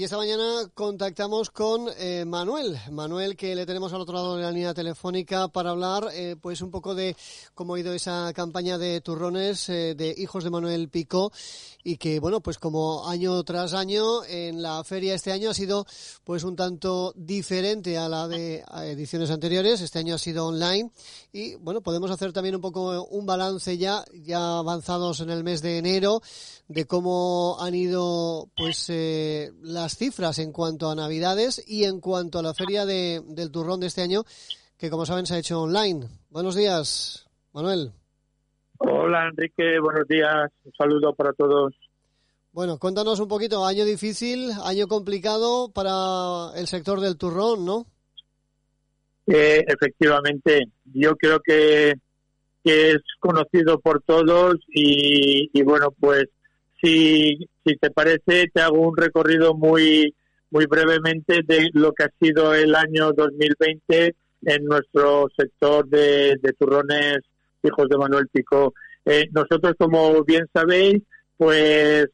Y esta mañana contactamos con eh, Manuel, Manuel que le tenemos al otro lado de la línea telefónica para hablar eh, pues un poco de cómo ha ido esa campaña de turrones eh, de hijos de Manuel Picó y que bueno pues como año tras año en la feria este año ha sido pues un tanto diferente a la de ediciones anteriores, este año ha sido online. Y bueno podemos hacer también un poco un balance ya, ya avanzados en el mes de enero de cómo han ido pues la las cifras en cuanto a Navidades y en cuanto a la feria de, del turrón de este año, que como saben se ha hecho online. Buenos días, Manuel. Hola, Enrique, buenos días. Un saludo para todos. Bueno, cuéntanos un poquito, año difícil, año complicado para el sector del turrón, ¿no? Eh, efectivamente, yo creo que, que, es conocido por todos y, y bueno, pues si, si te parece, te hago un recorrido muy, muy brevemente de lo que ha sido el año 2020 en nuestro sector de, turrones hijos de Manuel Pico. Eh, nosotros, como bien sabéis, pues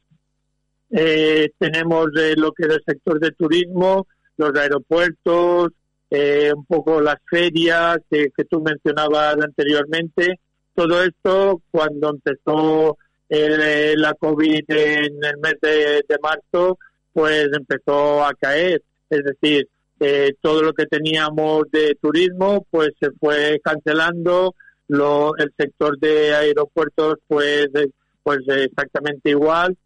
eh, tenemos lo que es el sector de turismo, los aeropuertos, eh, un poco las ferias que, que tú mencionabas anteriormente. Todo esto, cuando empezó eh, la COVID en el mes de, marzo, pues empezó a caer. Es decir, eh, todo lo que teníamos de turismo, pues se fue cancelando. Lo, el sector de aeropuertos, pues, pues exactamente igual.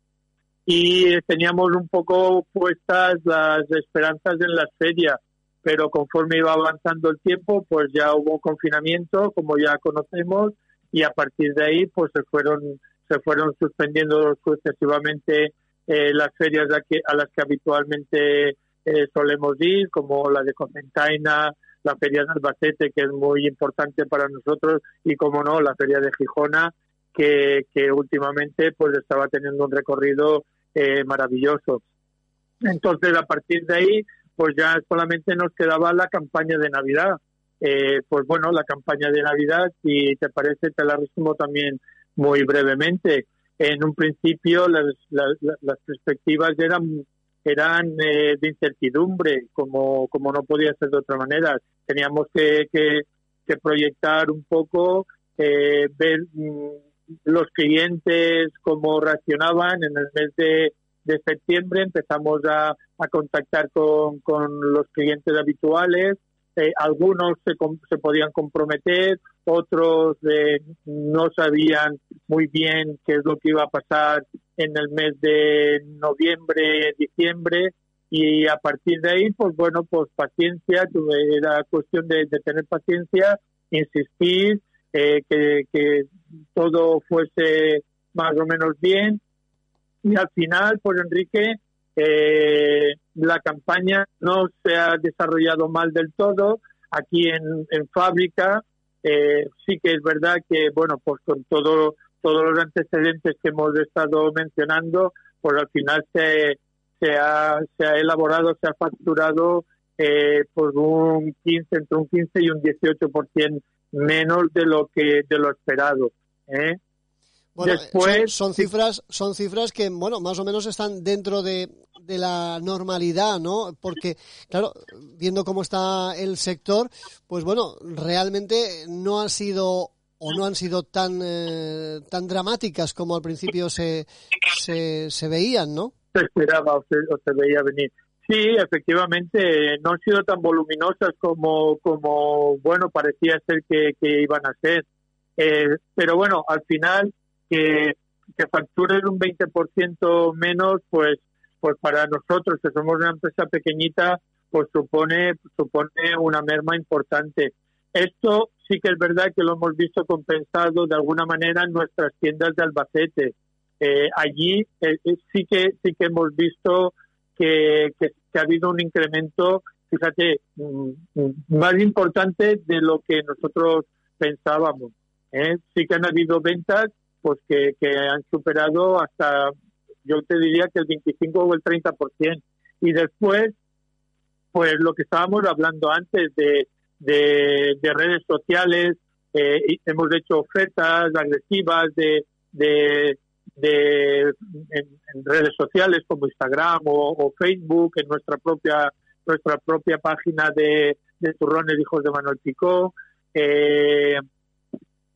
Y teníamos un poco puestas las esperanzas en las ferias, pero conforme iba avanzando el tiempo, pues ya hubo confinamiento, como ya conocemos, y a partir de ahí, pues se fueron se fueron suspendiendo sucesivamente eh, las ferias a, las que habitualmente eh, solemos ir, como la de Coventaina, la feria de Albacete, que es muy importante para nosotros, y como no, la feria de Gijona, que, que últimamente pues estaba teniendo un recorrido eh, maravilloso. Entonces, a partir de ahí, pues ya solamente nos quedaba la campaña de Navidad. pues bueno, la campaña de Navidad, si te parece, te la resumo también muy brevemente. En un principio las, las, perspectivas eran eran eh, de incertidumbre, como, como no podía ser de otra manera. Teníamos que, que, proyectar un poco, eh, ver mm, los clientes cómo reaccionaban en el mes de, de septiembre. Empezamos a, a contactar con, con los clientes habituales eh, algunos se, podían comprometer, otros eh, no sabían muy bien qué es lo que iba a pasar en el mes de noviembre, diciembre, y a partir de ahí, pues bueno, pues paciencia, era cuestión de, tener paciencia, insistir, eh, que, que todo fuese más o menos bien, y al final, pues Enrique, eh, la campaña no se ha desarrollado mal del todo. Aquí en, fábrica eh, sí que es verdad que, bueno, pues con todo, todos los antecedentes que hemos estado mencionando, pues al final se, se, ha, se ha elaborado, se ha facturado eh, por un 15, entre un 15 y un 18% menos de lo que de lo esperado. ¿eh? Bueno, Después, son, cifras, son cifras que, bueno, más o menos están dentro de, de la normalidad, ¿no? Porque, claro, viendo cómo está el sector, pues bueno, realmente no ha sido o no han sido tan eh, tan dramáticas como al principio se, se, se veían, ¿no? Se esperaba o se, veía venir. Sí, efectivamente, no han sido tan voluminosas como, como bueno, parecía ser que, que iban a ser. Eh, pero bueno, al final que, que facturen un 20% menos, pues, pues para nosotros, que somos una empresa pequeñita, pues supone, supone una merma importante. Esto sí que es verdad que lo hemos visto compensado de alguna manera en nuestras tiendas de Albacete. Eh, allí eh, eh, sí que sí que hemos visto que, que, ha habido un incremento, fíjate, mm, mm, más importante de lo que nosotros pensábamos. ¿eh? Sí que han habido ventas pues que, que han superado hasta, yo te diría que el 25 o el 30%. Y después, pues lo que estábamos hablando antes de, de, redes sociales, eh, hemos hecho ofertas agresivas de, de, en, redes sociales como Instagram o, Facebook, en nuestra propia nuestra propia página de, de Turrones Hijos de Manuel Picó. Eh,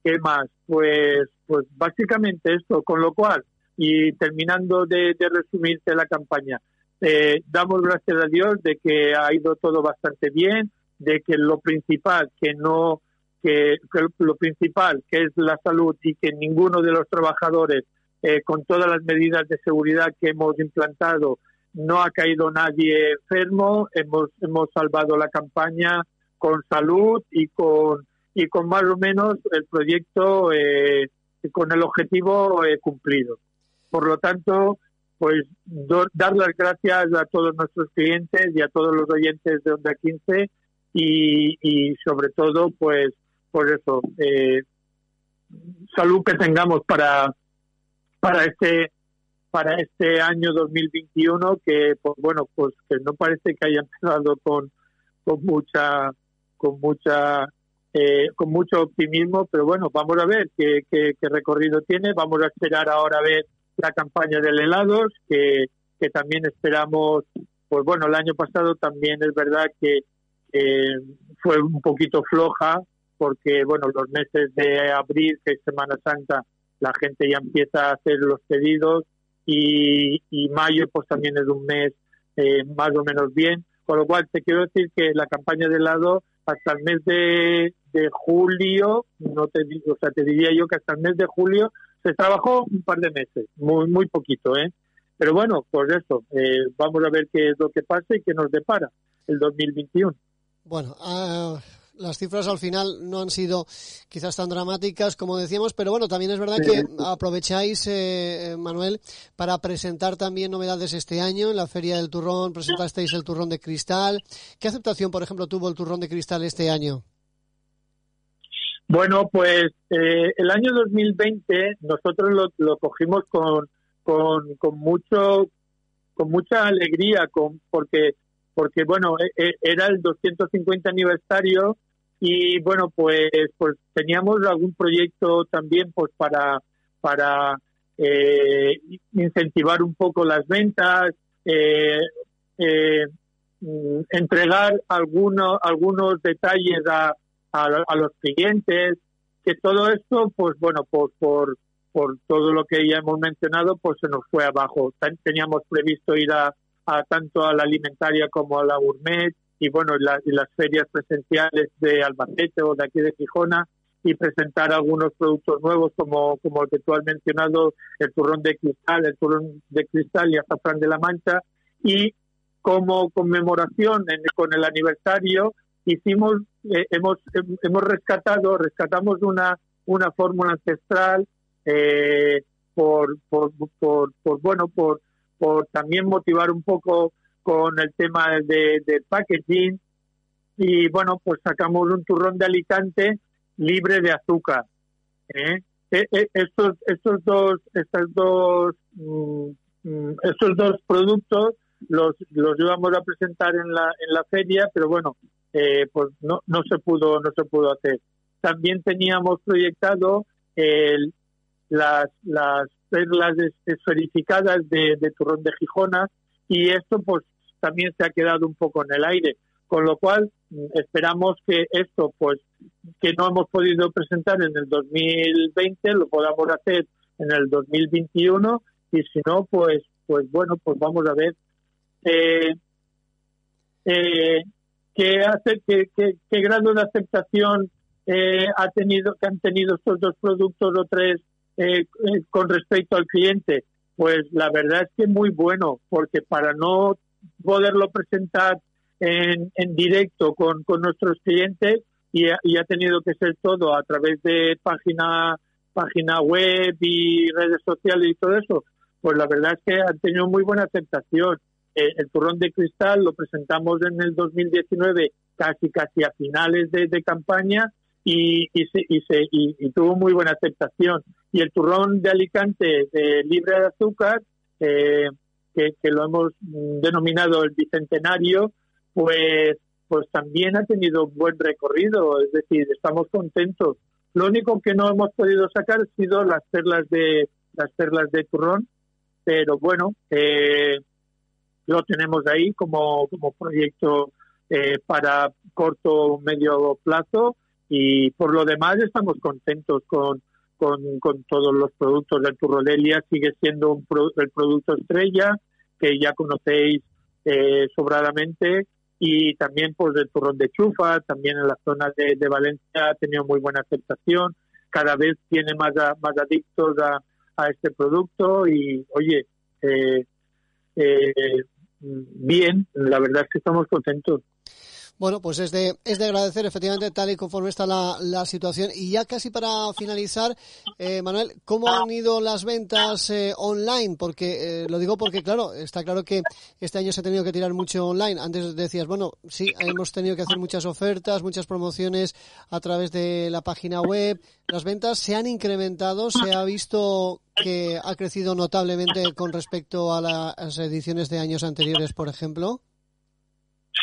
¿Qué más? Pues, pues básicamente esto, con lo cual, y terminando de, de resumirte la campaña, eh, damos gracias a Dios de que ha ido todo bastante bien, de que lo principal, que no, que, lo principal, que es la salud y que ninguno de los trabajadores, eh, con todas las medidas de seguridad que hemos implantado, no ha caído nadie enfermo, hemos, hemos salvado la campaña con salud y con y con más o menos el proyecto eh, con el objetivo eh, cumplido. Por lo tanto, pues dar las gracias a todos nuestros clientes y a todos los oyentes de Onda 15 y, sobre todo, pues, por eso, eh, salud que tengamos para, para este para este año 2021 que pues bueno pues que no parece que haya empezado con con mucha con mucha eh, con mucho optimismo, pero bueno, vamos a ver qué, recorrido tiene. Vamos a esperar ahora a ver la campaña del helados, que, que también esperamos, pues bueno, el año pasado también es verdad que fue un poquito floja, porque bueno, los meses de abril, que es Semana Santa, la gente ya empieza a hacer los pedidos y, y mayo pues también es un mes eh, más o menos bien. Con lo cual te quiero decir que la campaña de helado hasta el mes de, de julio, no te digo, o sea, te diría yo que hasta el mes de julio se trabajó un par de meses, muy muy poquito, ¿eh? Pero bueno, pues eso, eh, vamos a ver qué es lo que pasa y qué nos depara el 2021. Bueno, uh, las cifras al final no han sido quizás tan dramáticas como decíamos, pero bueno, también es verdad que aprovecháis, eh, Manuel, para presentar también novedades este año. En la Feria del Turrón presentasteis el turrón de cristal. ¿Qué aceptación, por ejemplo, tuvo el turrón de cristal este año? Bueno, pues eh, el año 2020 nosotros lo, cogimos con, con, con, mucho con mucha alegría, con, porque porque bueno e, e, era el 250 aniversario y bueno pues pues teníamos algún proyecto también pues para para eh, incentivar un poco las ventas eh, mm, entregar algunos algunos detalles a a, los clientes, que todo esto, pues bueno, por, por, por todo lo que ya hemos mencionado, pues se nos fue abajo. Teníamos previsto ir a, tanto a la alimentaria como a la gourmet y bueno, y las ferias presenciales de Albacete o de aquí de Gijona y presentar algunos productos nuevos como, como el que tú has mencionado, el turrón de cristal, el turrón de cristal y azafrán de la mancha y como conmemoración con el aniversario hicimos, eh, hemos, hemos rescatado, rescatamos una, una fórmula ancestral eh, por, por, por, bueno, por, por también motivar un poco con el tema de, packaging y bueno, pues sacamos un turrón de Alicante libre de azúcar. ¿eh? estos, estos dos, estos dos, mm, mm, estos dos productos los, los íbamos a presentar en la, en la feria, pero bueno, eh, pues no, no se pudo no se pudo hacer. También teníamos proyectado el, las, las perlas esferificadas de, de turrón de Gijona y esto pues también se ha quedado un poco en el aire. Con lo cual mm, esperamos que esto pues que no hemos podido presentar en el 2020 lo podamos hacer en el 2021 y si no pues pues bueno pues vamos a ver eh, eh, ¿Qué hace que, qué grado de aceptación eh, ha tenido que han tenido estos dos productos o tres eh, eh, con respecto al cliente pues la verdad es que muy bueno porque para no poderlo presentar en, en directo con, con nuestros clientes y ha, y ha tenido que ser todo a través de página página web y redes sociales y todo eso pues la verdad es que han tenido muy buena aceptación eh, el turrón de cristal lo presentamos en el 2019 casi casi a finales de, campaña y, y, se, y, se, y, tuvo muy buena aceptación. Y el turrón de Alicante libre de azúcar, eh, que, que, lo hemos denominado el bicentenario, pues, pues también ha tenido buen recorrido, es decir, estamos contentos. Lo único que no hemos podido sacar ha sido las perlas de las perlas de turrón, pero bueno, eh, lo tenemos ahí como, como proyecto eh, para corto o medio plazo y por lo demás estamos contentos con, con, con todos los productos del Turrodelia. Sigue siendo un el producto estrella que ya conocéis eh, sobradamente y también pues el turrón de chufa, también en la zona de, de, Valencia ha tenido muy buena aceptación. Cada vez tiene más, más adictos a, a este producto y oye, eh, eh, bien, la verdad es que estamos contentos. Bueno, pues es de, es de agradecer efectivamente tal y conforme está la, la situación. Y ya casi para finalizar, eh, Manuel, ¿cómo han ido las ventas eh, online? Porque eh, lo digo porque, claro, está claro que este año se ha tenido que tirar mucho online. Antes decías, bueno, sí, hemos tenido que hacer muchas ofertas, muchas promociones a través de la página web. Las ventas se han incrementado, se ha visto que ha crecido notablemente con respecto a las ediciones de años anteriores, por ejemplo.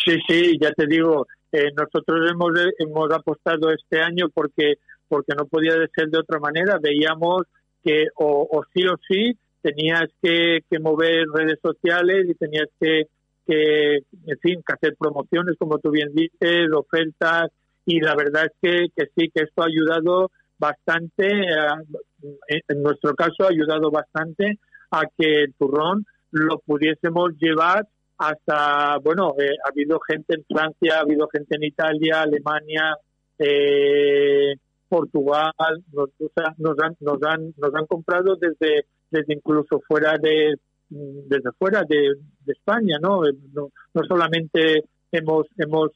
Sí, sí, ya te digo, eh, nosotros hemos, hemos apostado este año porque, porque no podía ser de otra manera. Veíamos que o, sí o sí tenías que, que, mover redes sociales y tenías que, que, en fin, que hacer promociones, como tú bien dices, ofertas. Y la verdad es que, que sí, que esto ha ayudado bastante, eh, en nuestro caso ha ayudado bastante a que el turrón lo pudiésemos llevar hasta, bueno, eh, ha habido gente en Francia, ha habido gente en Italia, Alemania, eh, Portugal, nos, nos, han, nos, han, nos han comprado desde, desde incluso fuera de desde fuera de, España, ¿no? Eh, ¿no? No solamente hemos hemos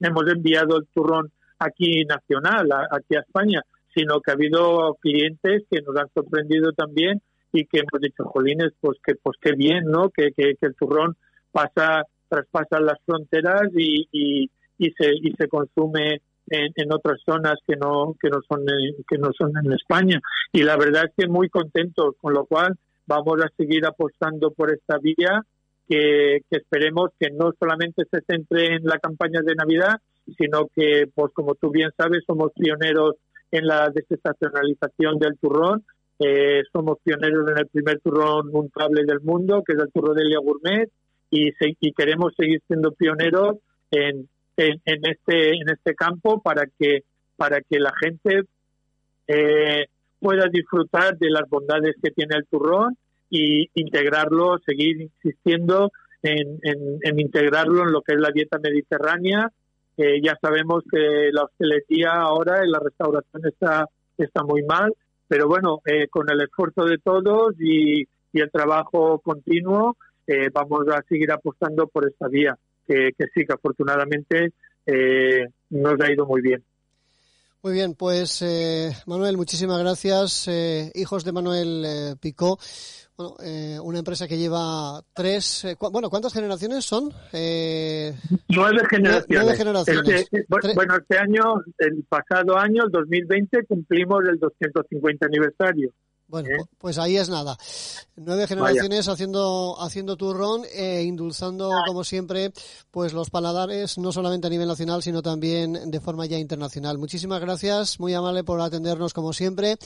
hemos enviado el turrón aquí nacional, aquí a España, sino que ha habido clientes que nos han sorprendido también y que hemos dicho, jolines, pues que pues qué bien, ¿no? Que, que el turrón pasa, traspasa las fronteras y, y, se, y se consume en, en, otras zonas que no, que, no son, que no son en España. Y la verdad es que muy contentos, con lo cual vamos a seguir apostando por esta vía que, que, esperemos que no solamente se centre en la campaña de Navidad, sino que, pues como tú bien sabes, somos pioneros en la desestacionalización del turrón. Eh, somos pioneros en el primer turrón montable del mundo, que es el turrón de Elia Gourmet y, queremos seguir siendo pioneros en, en, este en este campo para que para que la gente eh, pueda disfrutar de las bondades que tiene el turrón y integrarlo, seguir insistiendo en, en, integrarlo en lo que es la dieta mediterránea. Eh, ya sabemos que la hostelería ahora en la restauración está, está muy mal, pero bueno, eh, con el esfuerzo de todos y, y el trabajo continuo, eh, vamos a seguir apostando por esta vía, que, sí, que afortunadamente eh, nos ha ido muy bien. Muy bien, pues eh, Manuel, muchísimas gracias. hijos de Manuel Picó, bueno, una empresa que lleva tres, bueno, ¿cuántas generaciones son? nueve generaciones. generaciones. Este, bueno, este año, el pasado año, el 2020, cumplimos el 250 aniversario. Bueno, ¿Eh? pues ahí es nada. Nueve generaciones haciendo haciendo turrón e indulzando como siempre pues los paladares no solamente a nivel nacional sino también de forma ya internacional. Muchísimas gracias, muy amable por atendernos como siempre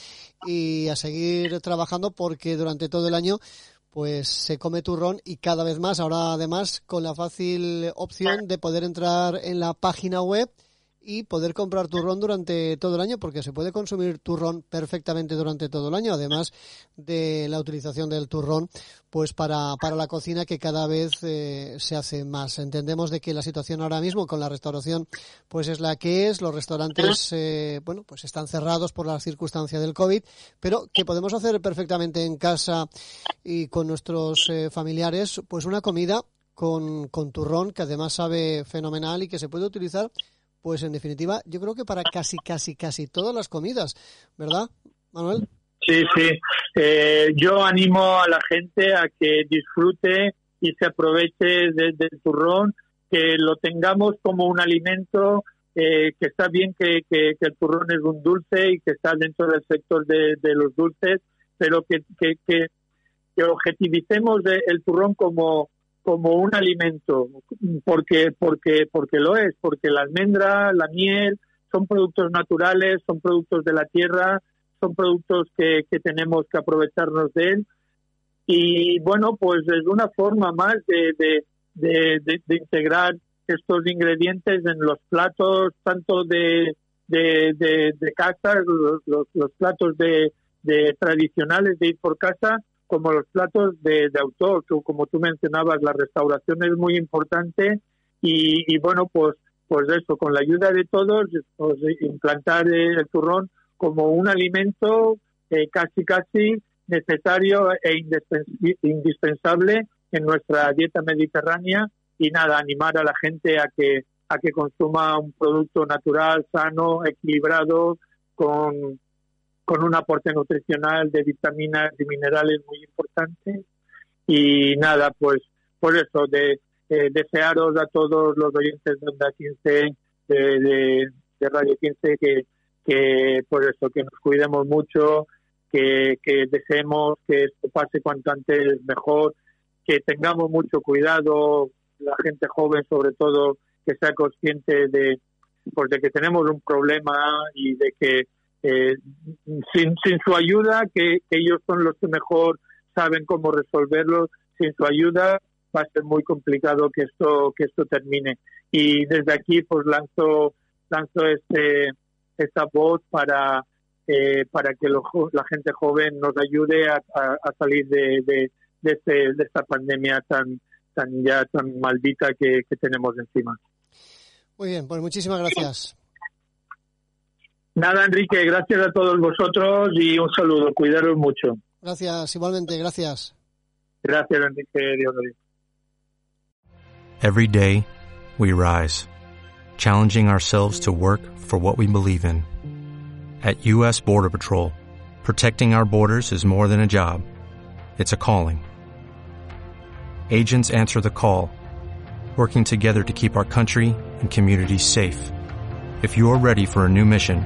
y a seguir trabajando porque durante todo el año pues se come turrón y cada vez más ahora además con la fácil opción de poder entrar en la página web y poder comprar turrón durante todo el año, porque se puede consumir turrón perfectamente durante todo el año, además de la utilización del turrón, pues para, para la cocina que cada vez eh, se hace más. Entendemos de que la situación ahora mismo con la restauración, pues es la que es, los restaurantes, eh, bueno, pues están cerrados por la circunstancia del COVID, pero que podemos hacer perfectamente en casa y con nuestros eh, familiares, pues una comida con, con turrón que además sabe fenomenal y que se puede utilizar pues en definitiva, yo creo que para casi, casi, casi todas las comidas, ¿verdad, Manuel? Sí, sí. Eh, yo animo a la gente a que disfrute y se aproveche del turrón, que lo tengamos como un alimento, eh, que está bien que, el turrón es un dulce y que está dentro del sector de, los dulces, pero que, que, que, objetivicemos el turrón como como un alimento porque porque porque lo es porque la almendra la miel son productos naturales son productos de la tierra son productos que, que tenemos que aprovecharnos de él. Y bueno, pues es una forma más de, de, de, integrar estos ingredientes en los platos, tanto de, de, casa, los, los, platos de, tradicionales de ir por casa, como los platos de, autor, que como tú mencionabas, la restauración es muy importante y, bueno, pues pues eso, con la ayuda de todos, pues, implantar el turrón como un alimento eh, casi casi necesario e indispensable en nuestra dieta mediterránea y nada, animar a la gente a que a que consuma un producto natural, sano, equilibrado, con, con un aporte nutricional de vitaminas y minerales muy importante. Y nada, pues por eso, de eh, desearos a todos los oyentes de Onda 15, de, Radio 15, que, que por eso, que nos cuidemos mucho, que, deseemos que esto pase cuanto antes mejor, que tengamos mucho cuidado, la gente joven sobre todo, que sea consciente de, pues de que tenemos un problema y de que eh, sin, sin su ayuda, que, ellos son los que mejor saben cómo resolverlo, sin su ayuda va a ser muy complicado que esto que esto termine y desde aquí pues lanzo lanzo este esta voz para eh, para que la gente joven nos ayude a, salir de, este, de, esta pandemia tan, tan ya tan maldita que, tenemos encima. Muy bien, pues muchísimas gracias. Nada, Enrique, gracias a todos vosotros y un saludo. Cuidaros mucho. Gracias, igualmente, gracias. Gracias, Enrique. Dios lo Every day, we rise, challenging ourselves to work for what we believe in. At U.S. Border Patrol, protecting our borders is more than a job, it's a calling. Agents answer the call, working together to keep our country and communities safe. If you're ready for a new mission,